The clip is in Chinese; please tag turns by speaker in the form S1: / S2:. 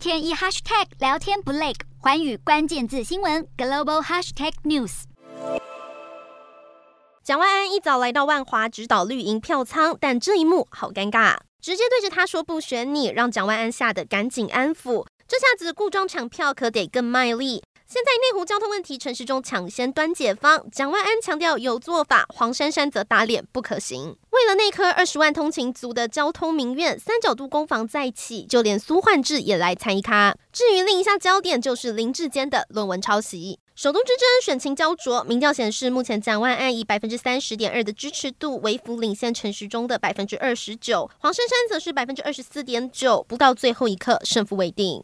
S1: 天一 hashtag 聊天不累，环宇关键字新闻 global hashtag news。
S2: 蒋万安一早来到万华指导绿营票仓，但这一幕好尴尬，直接对着他说不选你，让蒋万安吓得赶紧安抚。这下子故装抢票可得更卖力。现在内湖交通问题，陈时中抢先端解方，蒋万安强调有做法，黄珊珊则打脸不可行。为了那颗二十万通勤族的交通民怨，三角度攻防再起，就连苏焕智也来参一咖。至于另一项焦点，就是林志坚的论文抄袭。首都之争选情焦灼，民调显示，目前蒋万安以百分之三十点二的支持度，微幅领先陈时中的百分之二十九，黄珊珊则是百分之二十四点九，不到最后一刻，胜负未定。